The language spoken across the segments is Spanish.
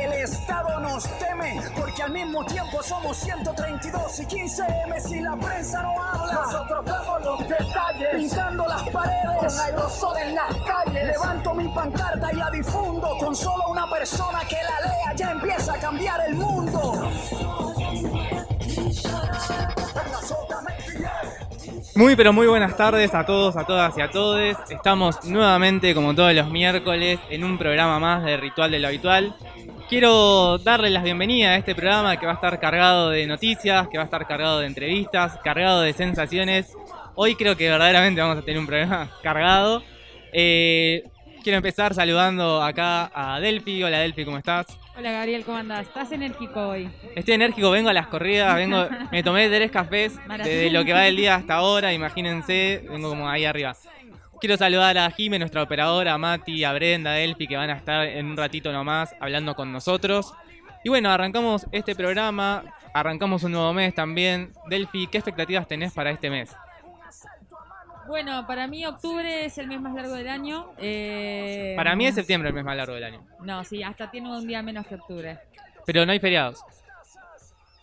El Estado nos teme porque al mismo tiempo somos 132 y 15 M si la prensa no habla. Nosotros vemos los detalles, pintando las paredes con aerosol en las calles. Levanto mi pancarta y la difundo con solo una persona que la lea ya empieza a cambiar el mundo. Muy pero muy buenas tardes a todos, a todas y a todos. Estamos nuevamente como todos los miércoles en un programa más de Ritual de lo Habitual. Quiero darles las bienvenidas a este programa que va a estar cargado de noticias, que va a estar cargado de entrevistas, cargado de sensaciones. Hoy creo que verdaderamente vamos a tener un programa cargado. Eh, quiero empezar saludando acá a Delphi. Hola Delphi, ¿cómo estás? Hola Gabriel, ¿cómo andás? ¿Estás enérgico hoy? Estoy enérgico, vengo a las corridas, vengo, me tomé tres cafés desde lo que va del día hasta ahora, imagínense, vengo como ahí arriba. Quiero saludar a Jime, nuestra operadora, a Mati, a Brenda, a Delphi, que van a estar en un ratito nomás hablando con nosotros. Y bueno, arrancamos este programa, arrancamos un nuevo mes también. Delphi, ¿qué expectativas tenés para este mes? Bueno, para mí octubre es el mes más largo del año. Eh, Para mí es septiembre el mes más largo del año. No, sí, hasta tiene un día menos que octubre. Pero no hay feriados.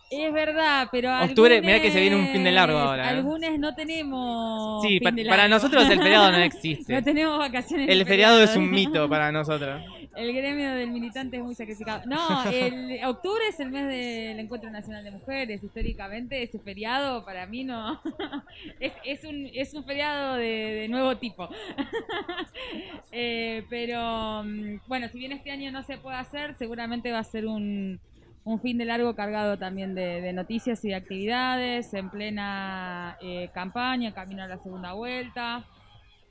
Es verdad, pero Octubre, algunos- mirá que se viene un fin de largo ahora, ¿eh? Algunos no tenemos Sí, pa- para nosotros el feriado no existe. no tenemos vacaciones. El feriado es un mito para nosotros. El gremio del militante es muy sacrificado. No, el octubre es el mes del Encuentro Nacional de Mujeres. Históricamente, ese feriado para mí no. es, es, un, es un feriado de, de nuevo tipo. Eh, pero mm, bueno, si bien este año no se puede hacer, seguramente va a ser un, un fin de largo cargado también de, de noticias y de actividades, en plena eh, campaña, camino a la segunda vuelta.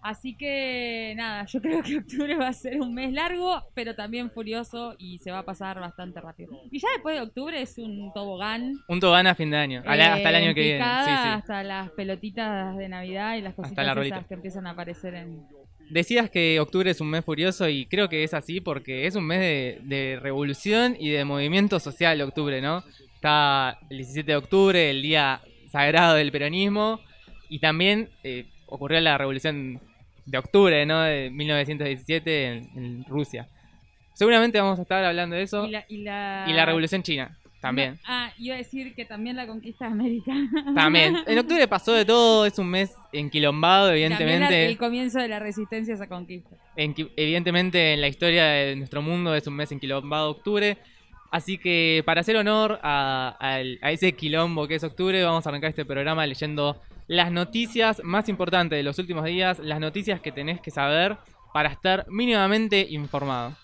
Así que nada, yo creo que octubre va a ser un mes largo, pero también furioso y se va a pasar bastante rápido. Y ya después de octubre es un tobogán. Un tobán a fin de año, hasta el eh, año que en viene. Sí, sí. Hasta las pelotitas de Navidad y las cositas esas que empiezan a aparecer en... Decías que octubre es un mes furioso y creo que es así porque es un mes de, de revolución y de movimiento social octubre, ¿no? Está el 17 de octubre, el día sagrado del peronismo y también eh, ocurrió la revolución de octubre, ¿no? De 1917 en, en Rusia. Seguramente vamos a estar hablando de eso Y la, y la, y la revolución china también. Ah, iba a decir que también la conquista de América. También. En octubre pasó de todo, es un mes enquilombado, También evidentemente. el comienzo de la resistencia a esa conquista. Evidentemente en la historia de nuestro mundo es un mes enquilombado octubre. Así que para hacer honor a, a ese quilombo que es octubre, vamos a arrancar este programa leyendo las noticias más importantes de los últimos días, las noticias que tenés que saber para estar mínimamente informado.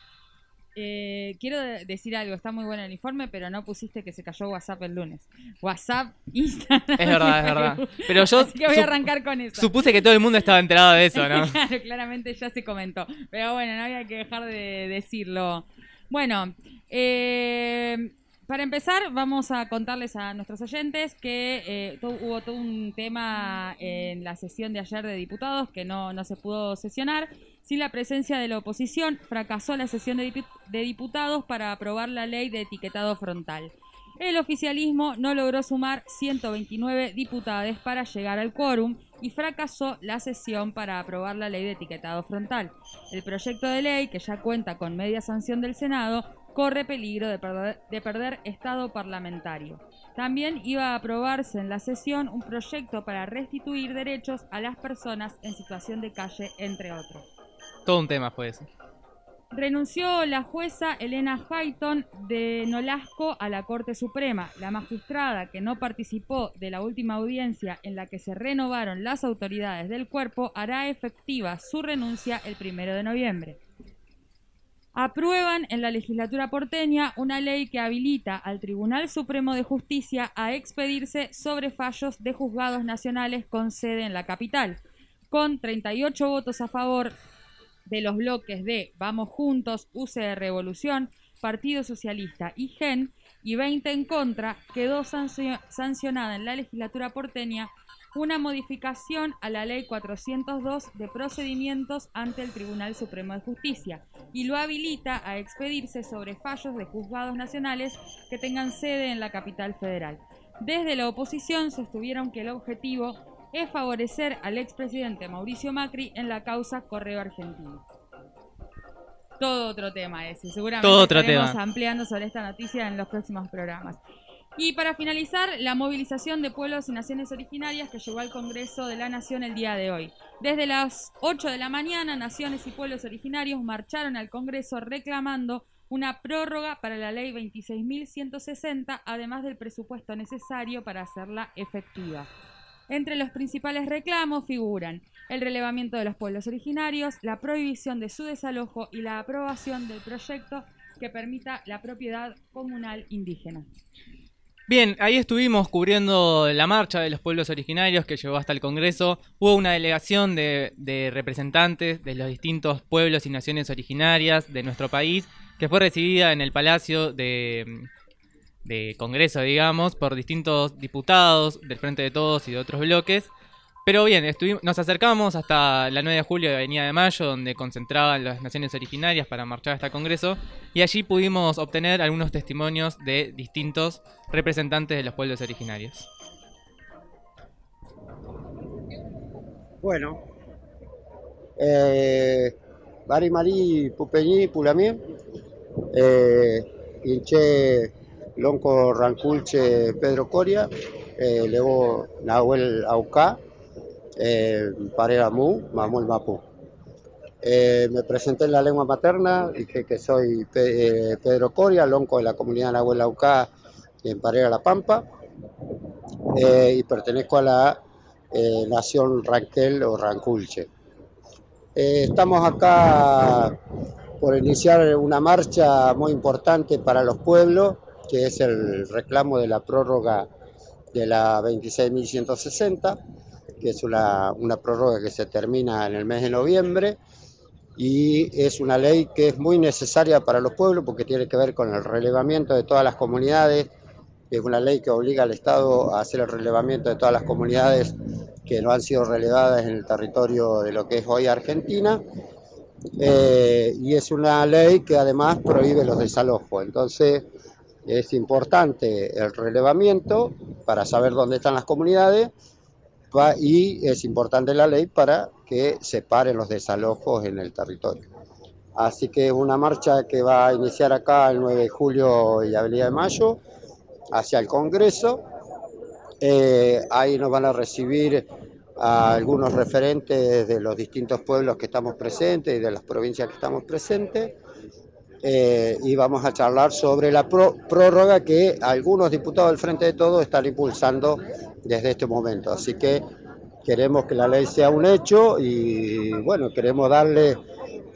Eh, quiero de- decir algo, está muy bueno el informe, pero no pusiste que se cayó WhatsApp el lunes. WhatsApp, Instagram. Es verdad, es verdad. Pero yo Así que voy a arrancar con eso. supuse que todo el mundo estaba enterado de eso, ¿no? claro, claramente ya se comentó. Pero bueno, no había que dejar de decirlo. Bueno, eh, para empezar, vamos a contarles a nuestros oyentes que eh, to- hubo todo un tema en la sesión de ayer de diputados que no, no se pudo sesionar. Sin la presencia de la oposición, fracasó la sesión de, dipu- de diputados para aprobar la ley de etiquetado frontal. El oficialismo no logró sumar 129 diputados para llegar al quórum y fracasó la sesión para aprobar la ley de etiquetado frontal. El proyecto de ley, que ya cuenta con media sanción del Senado, corre peligro de perder, de perder estado parlamentario. También iba a aprobarse en la sesión un proyecto para restituir derechos a las personas en situación de calle, entre otros. Todo un tema fue eso. Renunció la jueza Elena Hayton de Nolasco a la Corte Suprema. La magistrada que no participó de la última audiencia en la que se renovaron las autoridades del cuerpo hará efectiva su renuncia el primero de noviembre. aprueban en la legislatura porteña una ley que habilita al Tribunal Supremo de Justicia a expedirse sobre fallos de juzgados nacionales con sede en la capital, con 38 votos a favor de los bloques de Vamos Juntos, UCR Revolución, Partido Socialista y GEN, y 20 en contra, quedó sancionada en la legislatura porteña una modificación a la Ley 402 de procedimientos ante el Tribunal Supremo de Justicia y lo habilita a expedirse sobre fallos de juzgados nacionales que tengan sede en la capital federal. Desde la oposición sostuvieron que el objetivo es favorecer al expresidente Mauricio Macri en la causa Correo Argentino. Todo otro tema ese, seguramente Todo otro estaremos tema. ampliando sobre esta noticia en los próximos programas. Y para finalizar, la movilización de pueblos y naciones originarias que llegó al Congreso de la Nación el día de hoy. Desde las 8 de la mañana, naciones y pueblos originarios marcharon al Congreso reclamando una prórroga para la ley 26.160, además del presupuesto necesario para hacerla efectiva. Entre los principales reclamos figuran el relevamiento de los pueblos originarios, la prohibición de su desalojo y la aprobación del proyecto que permita la propiedad comunal indígena. Bien, ahí estuvimos cubriendo la marcha de los pueblos originarios que llegó hasta el Congreso. Hubo una delegación de, de representantes de los distintos pueblos y naciones originarias de nuestro país que fue recibida en el Palacio de, de Congreso, digamos, por distintos diputados del Frente de Todos y de otros bloques. Pero bien, nos acercamos hasta la 9 de julio de Avenida de Mayo, donde concentraban las naciones originarias para marchar hasta el Congreso, y allí pudimos obtener algunos testimonios de distintos representantes de los pueblos originarios. Bueno, eh, Bari Marí Pupeñí Pulamí, eh, Inche Lonco Ranculche Pedro Coria, eh, luego Nahuel Aucá, eh, Parera Mu, Mamuel Mapu. Eh, me presenté en la lengua materna, dije que soy Pe- eh, Pedro Coria, lonco de la comunidad Nahuel Aucá en Parera La Pampa, eh, y pertenezco a la eh, Nación Ranquel o Ranculche. Estamos acá por iniciar una marcha muy importante para los pueblos, que es el reclamo de la prórroga de la 26.160, que es una, prórroga que se termina en el mes de noviembre y es una ley que es muy necesaria para los pueblos porque tiene que ver con el relevamiento de todas las comunidades, es una ley que obliga al Estado a hacer el relevamiento de todas las comunidades que no han sido relevadas en el territorio de lo que es hoy Argentina, eh, y es una ley que además prohíbe los desalojos. Entonces es importante el relevamiento para saber dónde están las comunidades y es importante la ley para que se paren los desalojos en el territorio. Así que es una marcha que va a iniciar acá el 9 de julio y Avenida de Mayo hacia el Congreso. Eh, ahí nos van a recibir a algunos referentes de los distintos pueblos que estamos presentes y de las provincias que estamos presentes. Eh, y vamos a charlar sobre la prórroga que algunos diputados del Frente de Todos están impulsando desde este momento. Así que queremos que la ley sea un hecho y bueno, queremos darle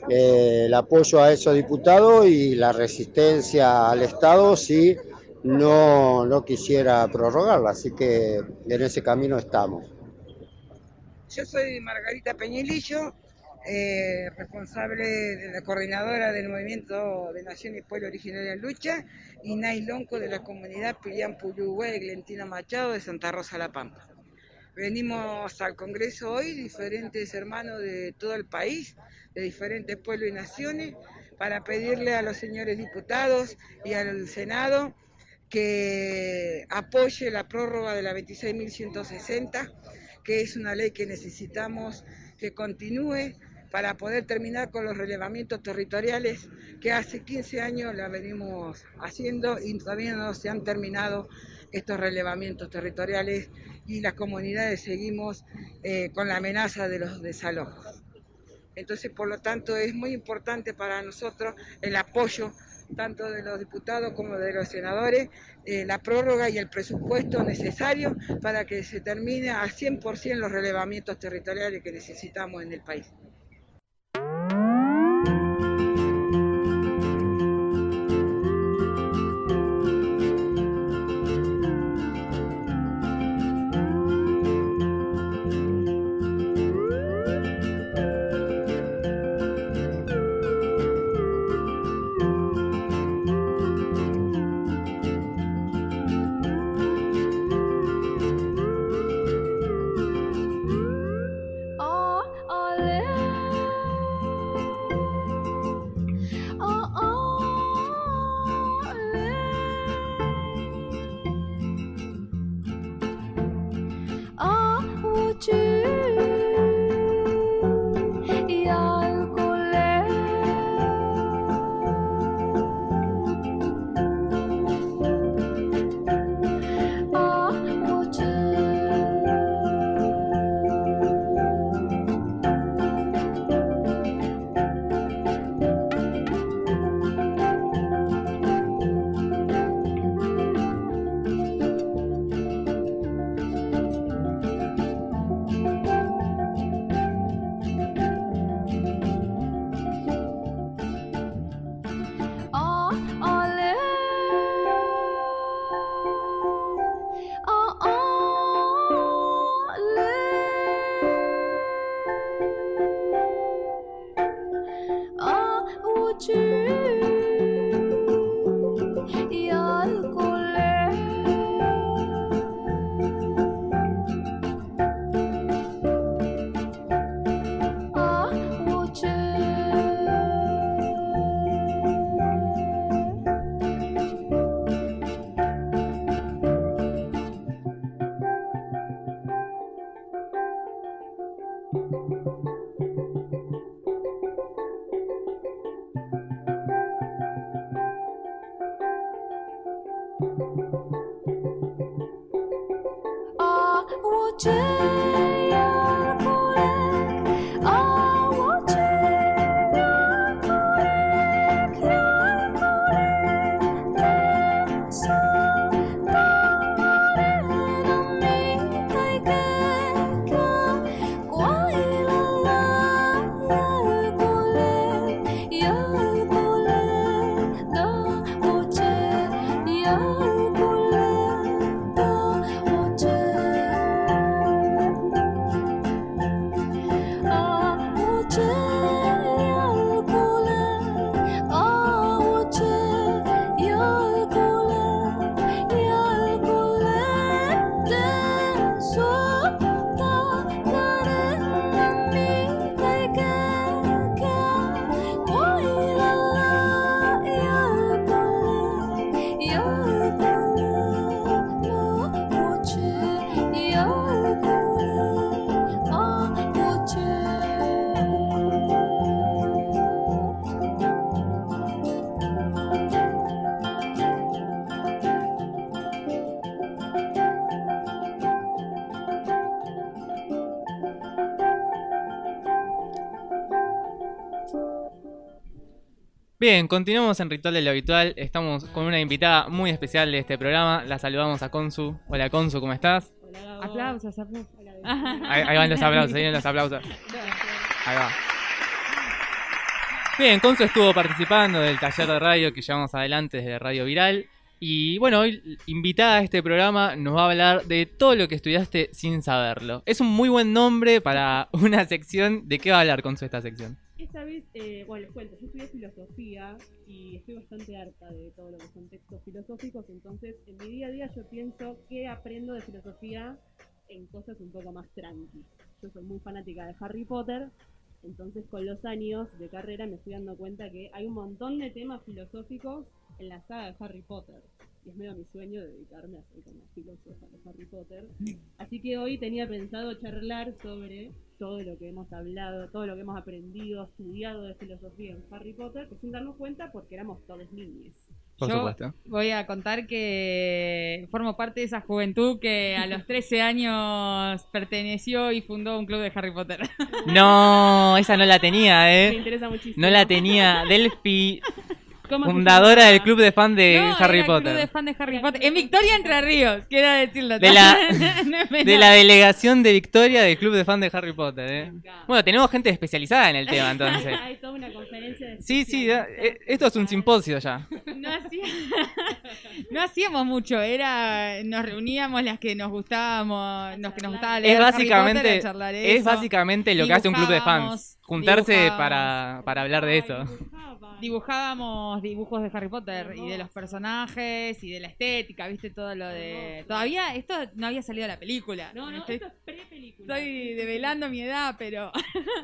eh, el apoyo a esos diputados y la resistencia al Estado si no, no quisiera prorrogarla. Así que en ese camino estamos. Yo soy Margarita Peñilillo, eh, responsable de la coordinadora del Movimiento de Naciones y Pueblo Originario en Lucha, y Nay Lonco de la comunidad Pilián Puyuhue, Glentina Machado de Santa Rosa La Pampa. Venimos al Congreso hoy, diferentes hermanos de todo el país, de diferentes pueblos y naciones, para pedirle a los señores diputados y al Senado que apoye la prórroga de la 26.160 que es una ley que necesitamos que continúe para poder terminar con los relevamientos territoriales que hace 15 años la venimos haciendo y todavía no se han terminado estos relevamientos territoriales y las comunidades seguimos eh, con la amenaza de los desalojos. Entonces, por lo tanto, es muy importante para nosotros el apoyo tanto de los diputados como de los senadores, eh, la prórroga y el presupuesto necesario para que se termine al 100% los relevamientos territoriales que necesitamos en el país. 真 Bien, continuamos en Ritual de lo Habitual. Estamos con una invitada muy especial de este programa. La saludamos a Consu. Hola Consu, ¿cómo estás? Aplausos, aplausos. Ahí, ahí van los aplausos, ahí vienen los aplausos. Ahí va. Bien, Consu estuvo participando del taller de radio que llevamos adelante desde Radio Viral. Y bueno, hoy invitada a este programa nos va a hablar de todo lo que estudiaste sin saberlo. Es un muy buen nombre para una sección. ¿De qué va a hablar Consu esta sección? Esta vez, eh, bueno, les cuento, yo estudié filosofía y estoy bastante harta de todo lo que son textos filosóficos, entonces en mi día a día yo pienso que aprendo de filosofía en cosas un poco más tranqui. Yo soy muy fanática de Harry Potter, entonces con los años de carrera me estoy dando cuenta que hay un montón de temas filosóficos en la saga de Harry Potter. Y es medio mi sueño dedicarme a ser como filósofa de Harry Potter. Así que hoy tenía pensado charlar sobre todo lo que hemos hablado, todo lo que hemos aprendido, estudiado de filosofía en Harry Potter, que sin darnos cuenta porque éramos todos niños. Por Yo supuesto. voy a contar que formo parte de esa juventud que a los 13 años perteneció y fundó un club de Harry Potter. No, esa no la tenía, Me ¿eh? interesa muchísimo. No la tenía. Delphi, ¿Cómo se fundadora del club de fan de No, Harry era el club de Potter. fan de Harry Potter. En Victoria Entre Ríos, quiero decirlo. De la- No. De la delegación de Victoria del club de fan de Harry Potter, ¿eh? Bueno, tenemos gente especializada en el tema, entonces. Hay toda una conferencia de Sí, sí, da- eh, esto es un simposio ya. No, hacía- no hacíamos mucho, era nos reuníamos las que nos gustábamos, los que nos gustaba leer Es Harry Potter, charlar es básicamente lo que hace un club de fans. Juntarse dibujábamos. para, para hablar de eso. Dibujábamos dibujos de Harry Potter y de los personajes y de la estética, viste todo lo de... Todavía esto no había salido la película. No, no, estoy, esto es pre-película. estoy develando mi edad, pero...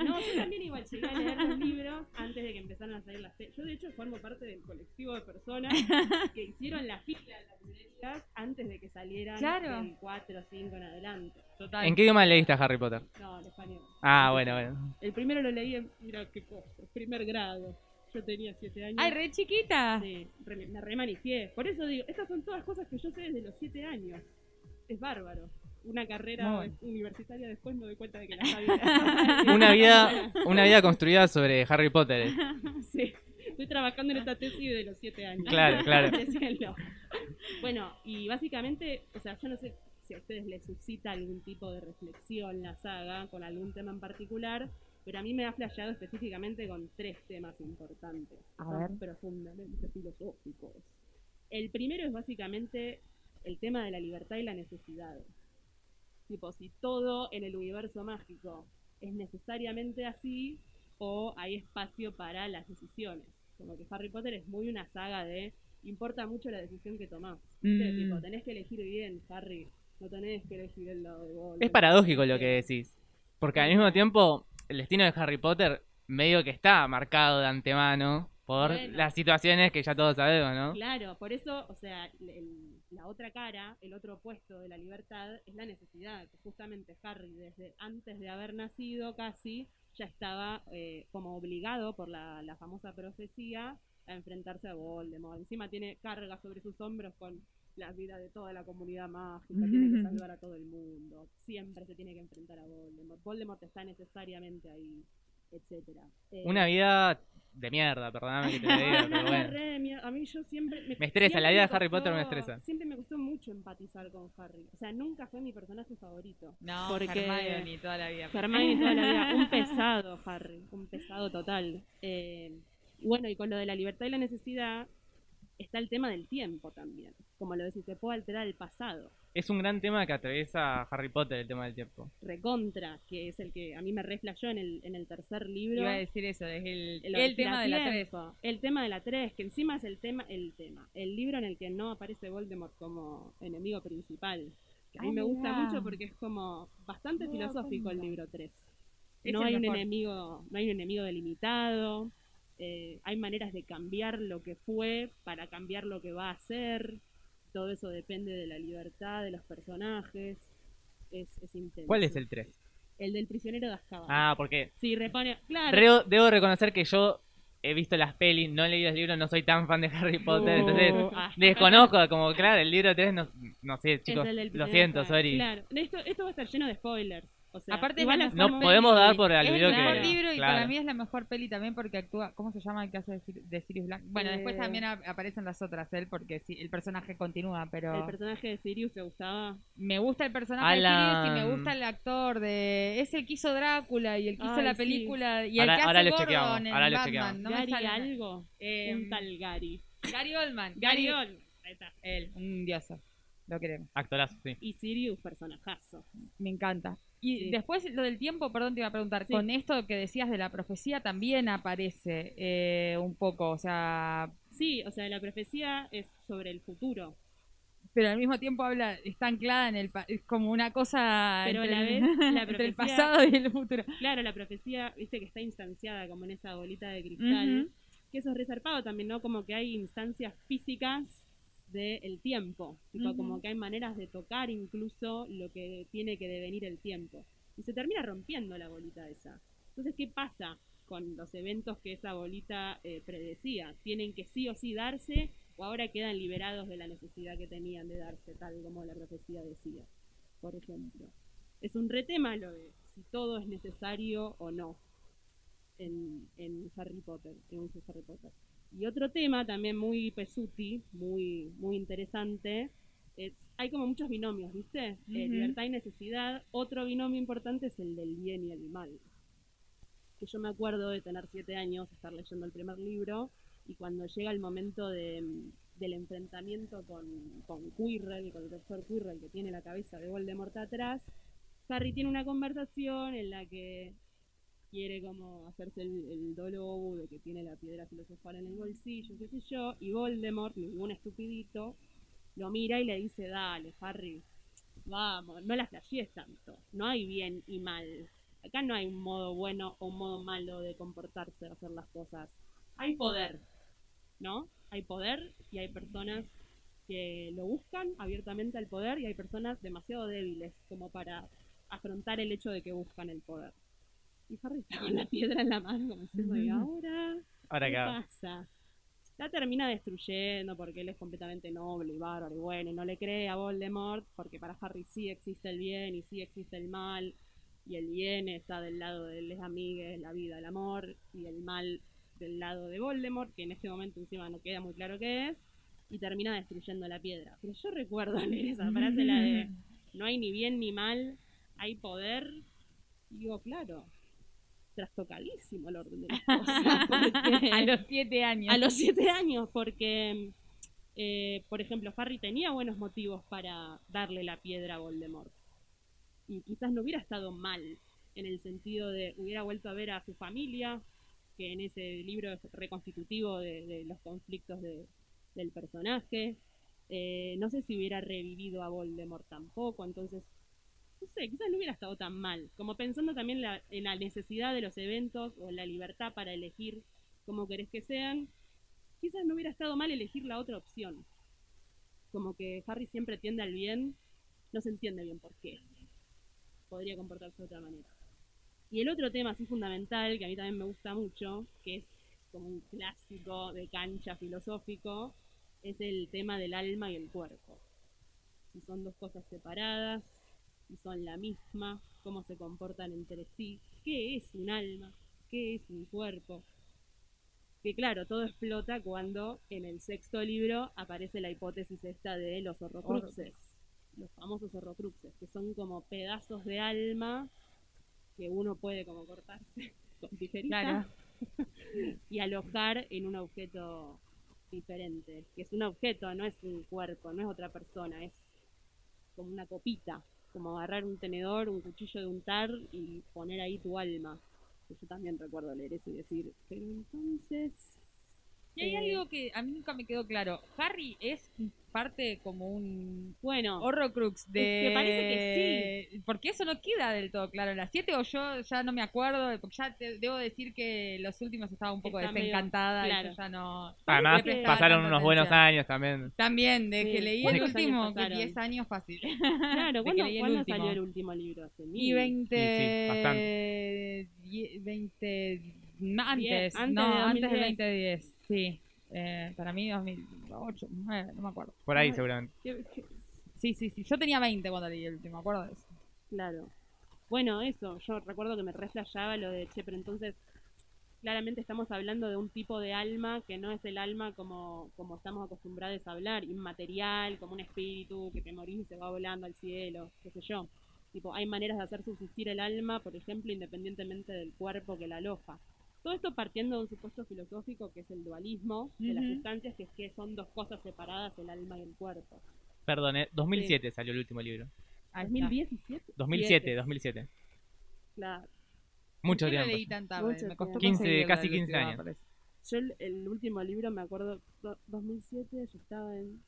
No, yo también igual llegué a leer los libros antes de que empezaran a salir las Yo de hecho formo parte del colectivo de personas que hicieron la fila en las librerías antes de que salieran Claro. del 4 o 5 en adelante. Total. ¿En qué idioma leíste a Harry Potter? No, en español. Ah, bueno, bueno. El primero lo leí en, mira qué cosa, primer grado. Yo tenía 7 años. Ay, re chiquita. Sí, re- me remanifié. Por eso digo, estas son todas cosas que yo sé desde los 7 años. Es bárbaro. Una carrera universitaria después me doy cuenta de que la sabía. Una vida, una vida construida sobre Harry Potter. ¿eh? Sí, estoy trabajando en esta tesis de los 7 años. Claro, claro. Bueno, y básicamente, o sea, yo no sé si a ustedes les suscita algún tipo de reflexión la saga con algún tema en particular, pero a mí me ha flasheado específicamente con tres temas importantes. A son ver. profundamente filosóficos. El primero es básicamente el tema de la libertad y la necesidad. Tipo, si todo en el universo mágico es necesariamente así o hay espacio para las decisiones. Como que Harry Potter es muy una saga de importa mucho la decisión que tomás. Mm. Tipo, tenés que elegir bien, Harry. No tenés que elegir el lado de Voldemort. Es paradójico lo que decís. Porque al mismo tiempo, el destino de Harry Potter medio que está marcado de antemano por Bueno. las situaciones que ya todos sabemos, ¿no? Claro, por eso, o sea, el- la otra cara, el otro opuesto de la libertad es la necesidad, que justamente Harry desde antes de haber nacido casi ya estaba eh, como obligado por la, la famosa profecía a enfrentarse a Voldemort. Encima tiene carga sobre sus hombros con la vida de toda la comunidad mágica, tiene que salvar a todo el mundo, siempre se tiene que enfrentar a Voldemort. Voldemort está necesariamente ahí, etcétera. Eh, Una vida de mierda, perdóname que te diga, pero bueno. Re. A mí yo siempre... Me estresa, la vida de Harry Potter me estresa. Siempre me costó mucho empatizar con Harry. O sea, nunca fue mi personaje favorito. No, Porque- Hermione toda la vida. Hermione toda la vida. Un pesado, Harry. Un pesado total. Eh, y bueno, y con lo de la libertad y la necesidad está el tema del tiempo también. Como lo decís, se puede alterar el pasado. Es un gran tema que atraviesa Harry Potter, el tema del tiempo. Recontra, que es el que a mí me reflejó en el, en el tercer libro. Iba a decir eso, es el, El, el tema de la 3. tiempo, El tema de la 3, que encima es el tema, el tema, el libro en el que no aparece Voldemort como enemigo principal. Que a mí Ah, me gusta mirá. mucho porque es como bastante filosófico el libro 3. Es No hay un enemigo, no hay un enemigo delimitado. Eh, hay maneras de cambiar lo que fue para cambiar lo que va a ser. Todo eso depende de la libertad de los personajes. Es, es intenso. ¿Cuál es el 3? El del prisionero de Azkaban. Ah, porque Sí, repone. Claro. Reo- debo reconocer que yo he visto las pelis, no he leído el libro, no soy tan fan de Harry Potter, entonces Uh, ah. desconozco, como claro, el libro 3 no, no sé, chicos, lo siento, sorry. Claro, esto, esto va a estar lleno de spoilers. O sea, Aparte es igual la mejor No podemos dar por Es aludido el que. mejor libro y claro. para mí es la mejor peli también porque actúa. ¿Cómo se llama el que hace de Sir- de Sirius Black? Bueno, después Eh. también ap- aparecen las otras, él, porque sí, el personaje continúa, pero. El personaje de Sirius te gustaba. Me gusta el personaje Alan- de Sirius y me gusta el actor de. Es el que hizo Drácula y el que hizo Ay, la sí. película. Y Ahora- el que ahora hace lo chequeamos, Gordon en ahora lo Batman. chequeamos. No me Gary sale- algo. Eh, un tal Gary. Gary Oldman. Gary Gary Oldman. Ahí está. Él, un dioso. Lo queremos. Actorazo, sí. Y Sirius, personajazo. Me encanta. Y Sí. después lo del tiempo, perdón, te iba a preguntar, Sí. con esto que decías de la profecía también aparece eh, un poco, o sea, Sí, o sea, la profecía es sobre el futuro. pero al mismo tiempo habla, está anclada en el, es como una cosa Pero entre, la el, vez, la entre el profecía- pasado y el futuro. Claro, la profecía, viste que está instanciada como en esa bolita de cristal. Que eso es resarpado también, ¿no? Como que hay instancias físicas del tiempo. Tipo, como que hay maneras de tocar incluso lo que tiene que devenir el tiempo. Y se termina rompiendo la bolita esa. Entonces, ¿qué pasa con los eventos que esa bolita eh, predecía? ¿Tienen que sí o sí darse o ahora quedan liberados de la necesidad que tenían de darse, tal como la profecía decía? Por ejemplo. Es un retema lo de si todo es necesario o no en, en Harry Potter, en Harry Potter. Y otro tema también muy pesuti, muy, muy interesante, es, hay como muchos binomios, ¿viste? Eh, Ujú. libertad y necesidad. Otro binomio importante es el del bien y el mal. Que yo me acuerdo de tener siete años, estar leyendo el primer libro, y cuando llega el momento de, del enfrentamiento con, con Quirrell, con el doctor Quirrell, que tiene la cabeza de Voldemort atrás, Harry tiene una conversación en la que quiere como hacerse el, el dolo de que tiene la piedra filosofal en el bolsillo, qué sé yo, y Voldemort, ningún estupidito, lo mira y le dice, dale, Harry, vamos, no la flashees tanto, no hay bien y mal. Acá no hay un modo bueno o un modo malo de comportarse, de hacer las cosas. Hay poder, ¿no? Hay poder y hay personas que lo buscan abiertamente al poder y hay personas demasiado débiles como para afrontar el hecho de que buscan el poder. Y Harry está con la piedra en la mano como diciendo, ¿y ahora? Ahora ¿Qué pasa? La termina destruyendo porque él es completamente noble y bárbaro y bueno, y no le cree a Voldemort porque para Harry sí existe el bien y sí existe el mal, y el bien está del lado de les amigues, la vida, el amor, y el mal del lado de Voldemort, que en este momento encima no queda muy claro qué es, y termina destruyendo la piedra. Pero yo recuerdo leer esa frase, la de no hay ni bien ni mal, hay poder, y digo, claro, trastocadísimo el orden de las cosas. A los siete años. a los siete años, porque, eh, por ejemplo, Harry tenía buenos motivos para darle la piedra a Voldemort. Y quizás no hubiera estado mal, en el sentido de hubiera vuelto a ver a su familia, que en ese libro es reconstitutivo de, de los conflictos de- del personaje. Eh, no sé si hubiera revivido a Voldemort tampoco, entonces, no sé, quizás no hubiera estado tan mal. Como pensando también la- en la necesidad de los eventos o en la libertad para elegir cómo querés que sean, quizás no hubiera estado mal elegir la otra opción. Como que Harry siempre tiende al bien, no se entiende bien por qué. Podría comportarse de otra manera. Y el otro tema así fundamental, que a mí también me gusta mucho, que es como un clásico de cancha filosófico, es el tema del alma y el cuerpo. Si son dos cosas separadas, si son la misma, cómo se comportan entre sí, qué es un alma, qué es un cuerpo. Que claro, todo explota cuando en el sexto libro aparece la hipótesis esta de los horrocruxes, los famosos horrocruxes, que son como pedazos de alma que uno puede como cortarse con tijerita Claro. y alojar en un objeto diferente, que es un objeto, no es un cuerpo, no es otra persona, es como una copita, como agarrar un tenedor, un cuchillo de untar y poner ahí tu alma. Yo también recuerdo leer eso y decir, pero entonces... Y hay eh, algo que a mí nunca me quedó claro. Harry es parte como un Bueno, Horrocrux de... que parece que Porque eso no queda del todo claro en las 7 o yo ya no me acuerdo, porque ya te- debo decir que los últimos estaba un poco Está medio- desencantada y claro. yo ya no... Además, que- pasaron unos buenos atención. años también. También, de Sí, que leí el ¿cuántos años último, que pasaron? 10 años fácil. claro, ¿cuándo, cuándo salió el último libro? Hace Y mil. 20... Sí, bastante. die- 20... Antes, antes no, de antes del 2010. 2010, sí. Eh, para mí 2008, 2009, no me acuerdo. Por ahí Ay. seguramente. Qué- qué- Sí, sí, sí. Yo tenía 20 cuando leí el último, me acuerdo de eso. Claro. bueno, eso, yo recuerdo que me reflejaba lo de, che, pero entonces claramente estamos hablando de un tipo de alma que no es el alma como, como estamos acostumbrados a hablar, inmaterial, como un espíritu que te morís y se va volando al cielo, qué sé yo. Tipo, hay maneras de hacer subsistir el alma, por ejemplo, independientemente del cuerpo que la aloja. Todo esto partiendo de un supuesto filosófico que es el dualismo de las sustancias, que es que son dos cosas separadas, el alma y el cuerpo. Perdón, eh, 2007 salió el último libro. Está. 2017. 2007, Siete. 2007. Claro. Mucho ¿Por qué lo tiempo. leí tan tarde? Mucho Me costó tiempo. 15, conseguirlo, casi el 15 último, años. Yo el, el último libro me acuerdo, do- 2007, yo estaba en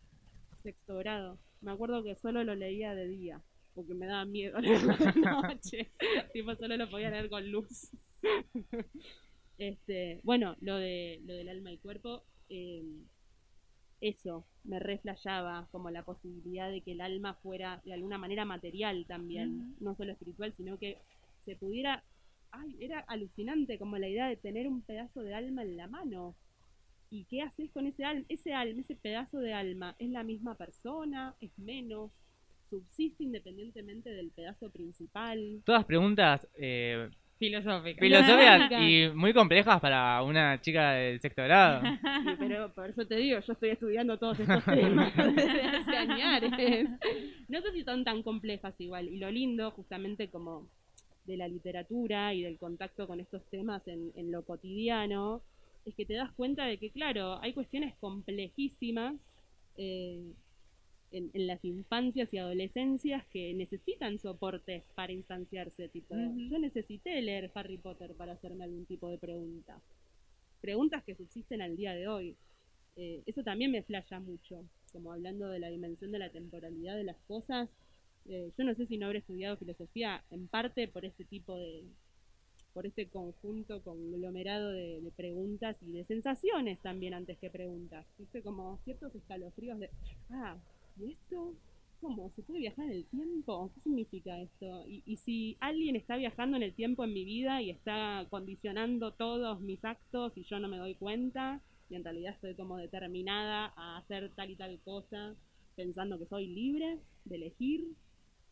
sexto grado. Me acuerdo que solo lo leía de día, porque me daba miedo leerlo de noche. tipo, solo lo podía leer con luz. Este, bueno, lo de lo del alma y cuerpo, eh, eso me reflejaba como la posibilidad de que el alma fuera de alguna manera material también, no solo espiritual, sino que se pudiera ay, era alucinante como la idea de tener un pedazo de alma en la mano. ¿Y qué haces con ese alma? Ese alma, ese pedazo de alma, ¿es la misma persona? ¿Es menos? ¿Subsiste independientemente del pedazo principal? Todas preguntas eh, Filosófica. filosóficas y muy complejas para una chica del sexto grado. Sí, pero por eso te digo, yo estoy estudiando todos estos temas desde hace añares. No sé si son tan complejas igual. Y lo lindo, justamente como de la literatura y del contacto con estos temas en, en lo cotidiano, es que te das cuenta de que, claro, hay cuestiones complejísimas eh, en, en las infancias y adolescencias que necesitan soportes para instanciarse. Tipo, Ujú. yo necesité leer Harry Potter para hacerme algún tipo de pregunta. Preguntas que subsisten al día de hoy. Eh, eso también me flasha mucho, como hablando de la dimensión de la temporalidad de las cosas. Eh, yo no sé si no habré estudiado filosofía en parte por este tipo de, por este conjunto conglomerado de, de preguntas y de sensaciones también antes que preguntas. ¿Viste? Como ciertos escalofríos de, ah, ¿y esto? ¿Cómo? ¿Se puede viajar en el tiempo? ¿Qué significa esto? Y, y si alguien está viajando en el tiempo en mi vida y está condicionando todos mis actos y yo no me doy cuenta, y en realidad estoy como determinada a hacer tal y tal cosa, pensando que soy libre de elegir,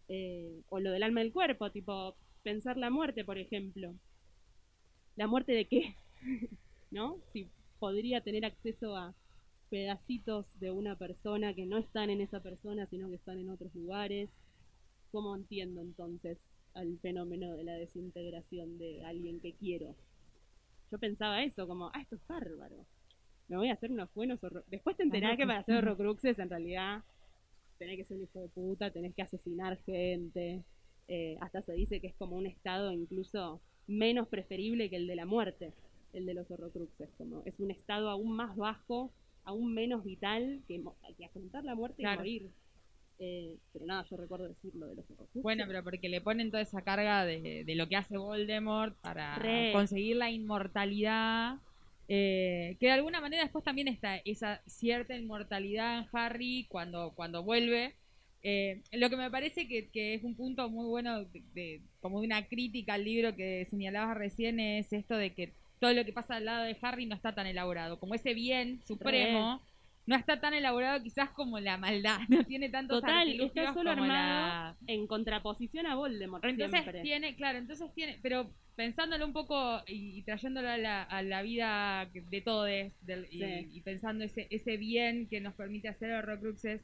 eh, o lo del alma del cuerpo, tipo pensar la muerte, por ejemplo. ¿La muerte de qué? ¿No? Si podría tener acceso a pedacitos de una persona que no están en esa persona, sino que están en otros lugares. ¿Cómo entiendo entonces al fenómeno de la desintegración de alguien que quiero? Yo pensaba eso, como, ah, esto es bárbaro. Me voy a hacer unos buenos horror... Después te enterás que para hacer horrocruxes en realidad tenés que ser un hijo de puta, tenés que asesinar gente. Eh, hasta se dice que es como un estado incluso menos preferible que el de la muerte, el de los horrocruxes. Como es un estado aún más bajo, aún menos vital que, que afrontar la muerte Claro. y morir. Eh, pero nada, yo recuerdo decirlo de los horrocruxes. Bueno, pero porque le ponen toda esa carga de, de lo que hace Voldemort para Re. conseguir la inmortalidad. eh, que de alguna manera después también está esa cierta inmortalidad en Harry cuando, cuando vuelve. Eh, lo que me parece que, que es un punto muy bueno, de, de- como de una crítica al libro que señalabas recién, es esto de que todo lo que pasa al lado de Harry no está tan elaborado. Como ese bien supremo no está tan elaborado quizás como la maldad. No tiene tantos Total, está solo armado la- en contraposición a Voldemort entonces siempre. tiene, claro, entonces tiene, pero pensándolo un poco y, y trayéndolo a la, a la vida de todos del, y, y pensando ese, ese bien que nos permite hacer Horrocruxes,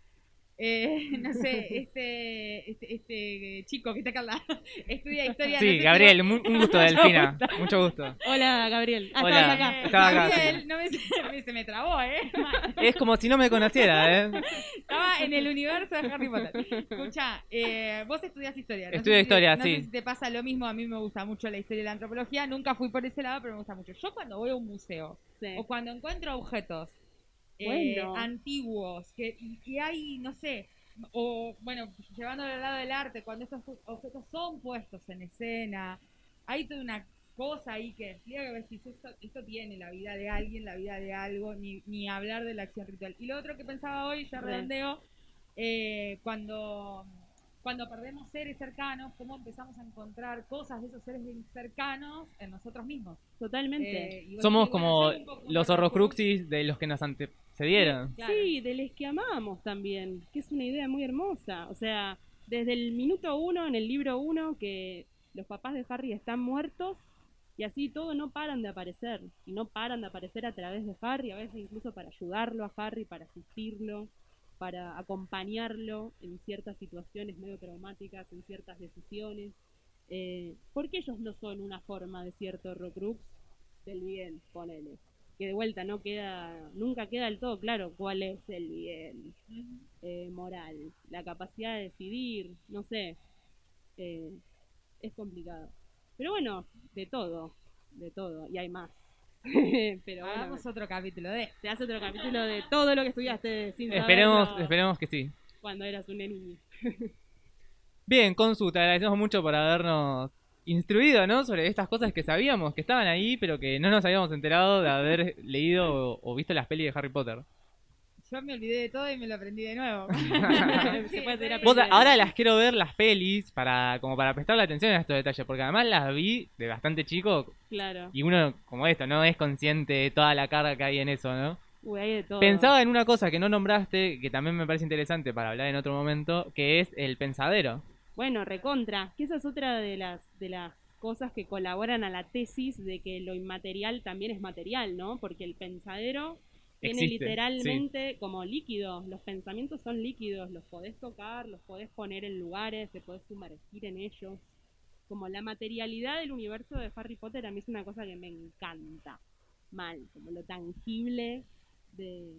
eh, no sé, este, este, este chico que está acá al lado, estudia historia. no sé Sí, si Gabriel, un gusto, Delfina. Mucho gusto. Hola, Gabriel. Ah, Hola. estabas acá. Estaba acá, Gabriel, no me, me- se me trabó, ¿eh? Es como si no me conociera, ¿eh? Estaba en el universo de Harry Potter. Escucha, eh, vos estudias historia. Estudio sé si- historia, no sí. sé si te pasa lo mismo. A mí me gusta mucho la historia y la antropología. Nunca fui por ese lado, pero me gusta mucho. Yo cuando voy a un museo Sí. o cuando encuentro objetos eh, antiguos que, y, y hay, no sé, o bueno, llevándolo al lado del arte, cuando estos objetos son puestos en escena, hay toda una cosa ahí que explica que decís, esto, esto tiene la vida de alguien, la vida de algo, ni, ni hablar de la acción ritual. Y lo otro que pensaba hoy, ya Re. redondeo, eh, cuando, cuando perdemos seres cercanos, cómo empezamos a encontrar cosas de esos seres cercanos en nosotros mismos. Totalmente. Eh, Somos como los Horrocrux. horrocruxis de los que nos antecedieron. Claro. Sí, de los que amamos también, que es una idea muy hermosa. O sea, desde el minuto uno, en el libro uno, que Los papás de Harry están muertos y así todo no paran de aparecer. Y no paran de aparecer a través de Harry, a veces incluso para ayudarlo a Harry, para asistirlo, para acompañarlo en ciertas situaciones medio traumáticas, en ciertas decisiones. Eh, porque ellos no son una forma de cierto Horrocrux del bien, ponele. Que de vuelta no queda, nunca queda del todo claro cuál es el bien eh, moral, la capacidad de decidir, no sé, eh, es complicado. Pero bueno, de todo, de todo, y hay más. Pero bueno, Hagamos otro capítulo de. se hace otro capítulo de todo lo que estudiaste sin Esperemos, saberlo esperemos que sí. cuando eras un niño. Bien, Consu, te agradecemos mucho por habernos instruido, ¿no? Sobre estas cosas que sabíamos, que estaban ahí, pero que no nos habíamos enterado de haber leído o, o visto las pelis de Harry Potter. Yo me olvidé de todo y me lo aprendí de nuevo. Se puede seguir Vos, ahora las quiero ver las pelis para como para prestarle atención a estos detalles, porque además las vi de bastante chico Claro. y uno, como esto, no es consciente de toda la carga que hay en eso, ¿no? Uy, hay de todo. Pensaba en una cosa que no nombraste, que también me parece interesante para hablar en otro momento, que es el pensadero. Bueno, recontra. Que esa es otra de las, de las cosas que colaboran a la tesis de que lo inmaterial también es material, ¿no? Porque el pensadero tiene literalmente como líquidos. Los pensamientos son líquidos, los podés tocar, los podés poner en lugares, te podés sumergir en ellos. Como la materialidad del universo de Harry Potter a mí es una cosa que me encanta. Mal, como lo tangible de,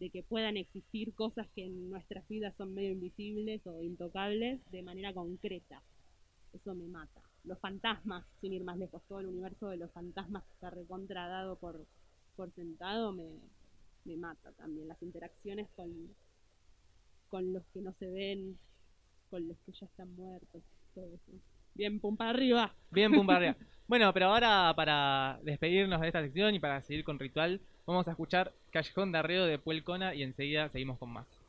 de que puedan existir cosas que en nuestras vidas son medio invisibles o intocables de manera concreta. Eso me mata. Los fantasmas, sin ir más lejos, todo el universo de los fantasmas que está recontradado por, por sentado me, me mata también. Las interacciones con, con los que no se ven, con los que ya están muertos, todo eso. Bien, pum para arriba. Bien, pum, para arriba. Bueno, pero ahora para despedirnos de esta sección y para seguir con Ritual, vamos a escuchar Callejón de Arreo de Puelcona y enseguida seguimos con más.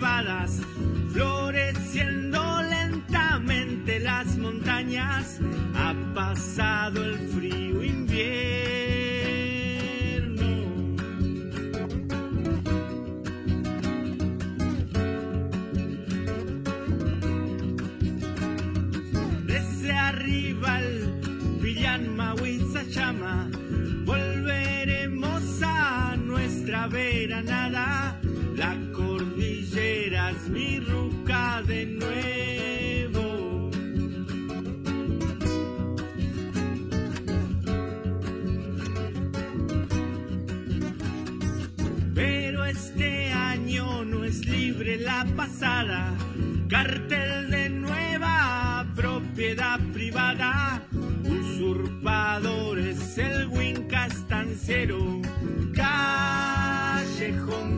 Las Cartel de nueva propiedad privada. Usurpadores, el Winca estanciero. Callejón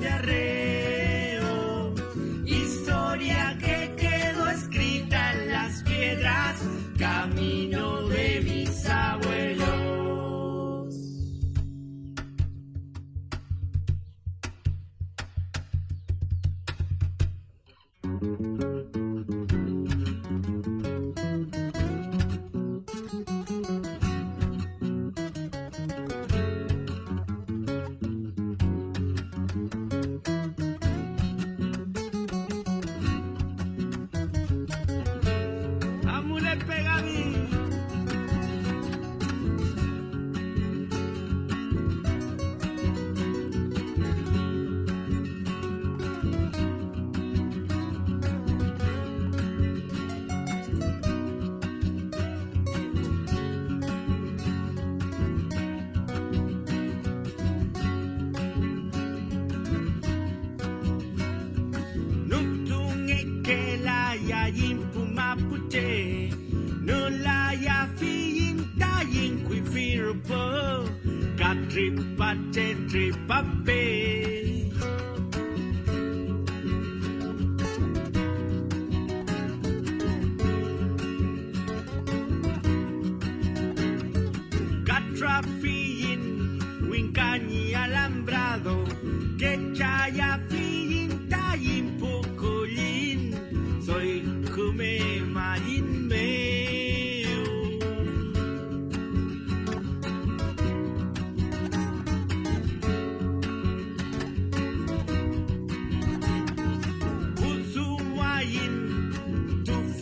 de arreo.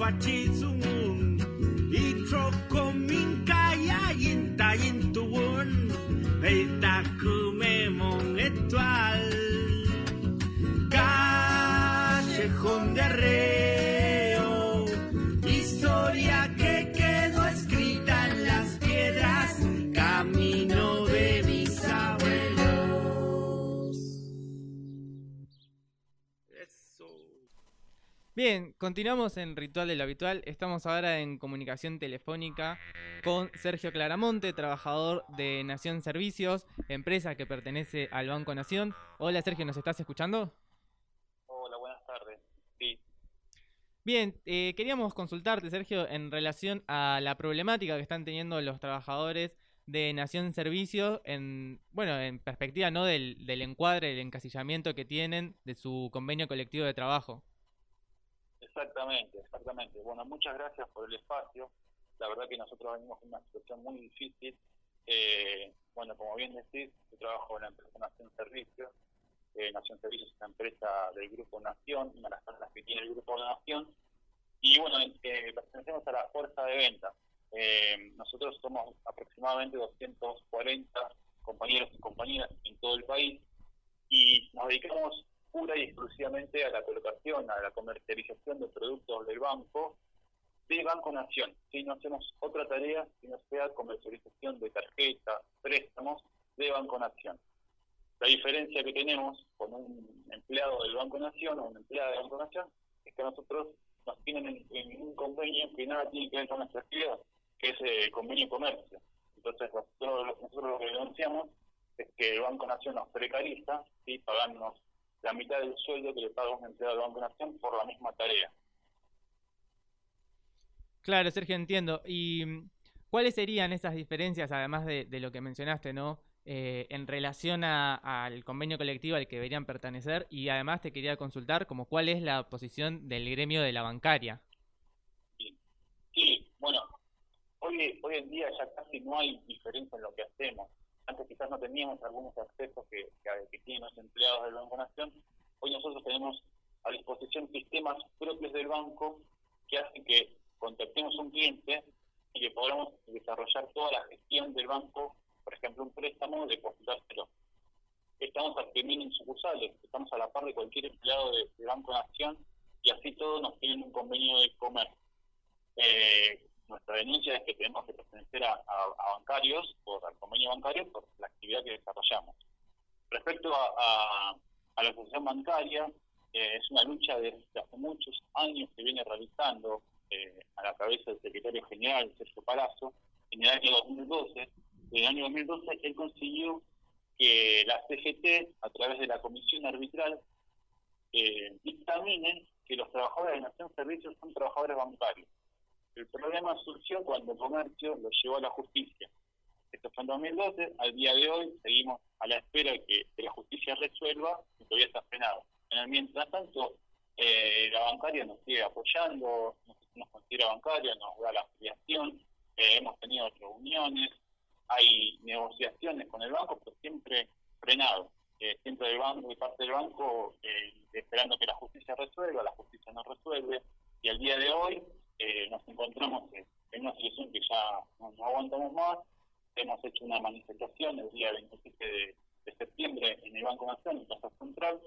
batizo continuamos en Ritual de lo Habitual. Estamos ahora en comunicación telefónica con Sergio Claramonte, trabajador de Nación Servicios, empresa que pertenece al Banco Nación. Hola Sergio, ¿nos estás escuchando? Hola, buenas tardes. Sí, Bien, eh, queríamos consultarte, Sergio, en relación a la problemática que están teniendo los trabajadores de Nación Servicios, en, bueno, en perspectiva ¿no? del, del encuadre, del encasillamiento que tienen de su convenio colectivo de trabajo. Exactamente, exactamente. Bueno, muchas gracias por el espacio. La verdad que nosotros venimos en una situación muy difícil. Eh, bueno, como bien decís, yo trabajo en la empresa Nación Servicios. Eh, Nación Servicios es una empresa del Grupo Nación, una de las que tiene el Grupo Nación. Y bueno, eh, pertenecemos a la fuerza de venta. Eh, nosotros somos aproximadamente 240 compañeros y compañeras en todo el país y nos dedicamos pura y exclusivamente a la colocación, a la comercialización de productos del banco, de Banco Nación. ¿sí? No hacemos otra tarea que no sea comercialización de tarjetas, préstamos de Banco Nación. La diferencia que tenemos con un empleado del Banco Nación o una empleada del Banco Nación es que nosotros nos tienen en, en un convenio que nada tiene que ver con nuestra actividad, que es el convenio de comercio. Entonces nosotros, nosotros lo que denunciamos es que el Banco Nación nos precariza, ¿sí? pagándonos la mitad del sueldo que le paga un empleado del Banco Nación por la misma tarea. Claro, Sergio, entiendo. ¿Y mm, cuáles serían esas diferencias, además de, de lo que mencionaste, ¿no? Eh, en relación a- al convenio colectivo al que deberían pertenecer y además te quería consultar como cuál es la posición del gremio de la bancaria. Sí, bueno, hoy, hoy en día ya casi no hay diferencia en lo que hacemos. Antes quizás no teníamos algunos accesos que, que, tienen los empleados del Banco Nación. Hoy nosotros tenemos a disposición sistemas propios del banco que hacen que contactemos un cliente y que podamos desarrollar toda la gestión del banco, por ejemplo, un préstamo, depositárselo. Estamos también en sucursales, estamos a la par de cualquier empleado de, de Banco Nación y así todos nos tienen un convenio de comercio. Eh, nuestra denuncia es que tenemos que pertenecer a, a- a bancarios, por al convenio bancario, por la actividad que desarrollamos. Respecto a, la asociación bancaria, eh, es una lucha desde hace muchos años que viene realizando eh, a la cabeza del secretario general, Sergio Palazzo, en el año 2012. En el año 2012 él consiguió que la CGT, a través de la comisión arbitral, eh, dictaminen que los trabajadores de Nación Servicios son trabajadores bancarios. El problema surgió cuando comercio lo llevó a la justicia. Esto fue en 2012, al día de hoy seguimos a la espera de que, la justicia resuelva y todavía está frenado. En el mientras tanto, eh, la bancaria nos sigue apoyando, nos, nos considera bancaria, nos da la afiliación, eh, hemos tenido reuniones, hay negociaciones con el banco, pero siempre frenado. Eh, siempre del banco, de parte del banco, eh, esperando que la justicia resuelva, la justicia no resuelve, y al día de hoy eh, nos encontramos en, una situación que ya no, aguantamos más. Hemos hecho una manifestación el día 27 de, septiembre en el Banco Nación, en Plaza Central,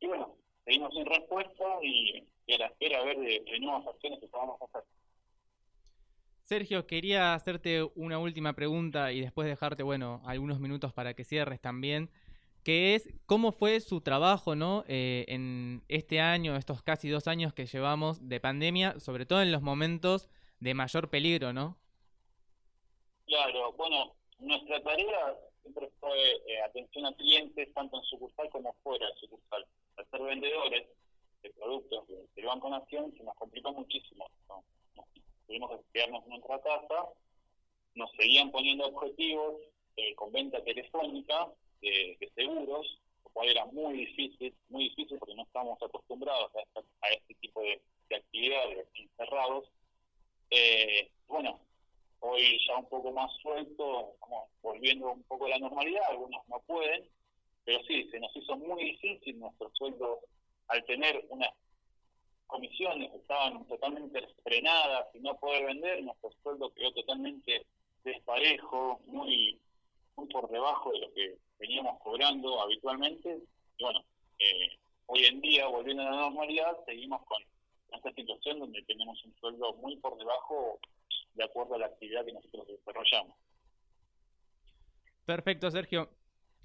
y bueno, seguimos sin respuesta y, y a la espera a ver de, de nuevas acciones que podamos hacer. Sergio, quería hacerte una última pregunta y después dejarte, bueno, algunos minutos para que cierres también, que es cómo fue su trabajo, ¿no? Eh, en este año, estos casi dos años que llevamos de pandemia, sobre todo en los momentos de mayor peligro, ¿no? Claro, bueno, nuestra tarea siempre fue eh, atención a clientes, tanto en sucursal como fuera de sucursal. Al ser vendedores de productos de- del Banco Nación, se nos complicó muchísimo. ¿no? Tuvimos que quedarnos en nuestra casa, nos seguían poniendo objetivos eh, con venta telefónica de, seguros, lo cual era muy difícil, muy difícil porque no estábamos acostumbrados a, este tipo de, de actividades encerrados. Eh, bueno, hoy ya un poco más suelto, estamos volviendo un poco a la normalidad, algunos no pueden, pero sí, se nos hizo muy difícil nuestro sueldo al tener una comisiones estaban totalmente frenadas y no poder vender, nuestro sueldo quedó totalmente desparejo, muy, muy por debajo de lo que veníamos cobrando habitualmente. Y bueno, eh, hoy en día, volviendo a la normalidad, seguimos con esta situación donde tenemos un sueldo muy por debajo de acuerdo a la actividad que nosotros desarrollamos. Perfecto, Sergio.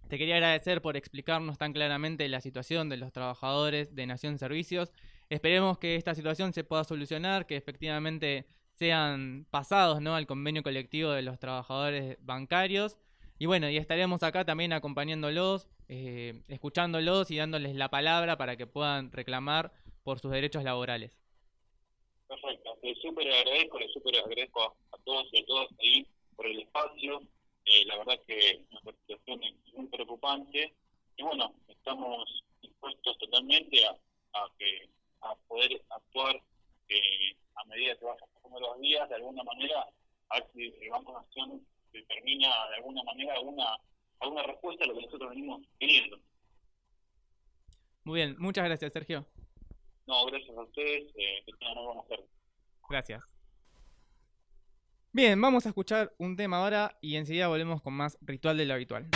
Te quería agradecer por explicarnos tan claramente la situación de los trabajadores de Nación Servicios. Esperemos que esta situación se pueda solucionar, que efectivamente sean pasados ¿no? al convenio colectivo de los trabajadores bancarios. Y bueno, y estaremos acá también acompañándolos, eh, escuchándolos y dándoles la palabra para que puedan reclamar por sus derechos laborales. Perfecto, les súper agradezco, les súper agradezco a, todos y a todas ahí por el espacio. Eh, la verdad que nuestra situación es muy preocupante y bueno, estamos dispuestos totalmente a, a que a poder actuar eh, a medida que vayan pasando los días, de alguna manera, a si el Banco Nación determina de alguna manera alguna, alguna respuesta a lo que nosotros venimos pidiendo. Muy bien, muchas gracias, Sergio. No, gracias a ustedes, eh, que tengan muy buenas tardes. Gracias. Bien, vamos a escuchar un tema ahora y enseguida volvemos con más ritual de lo habitual.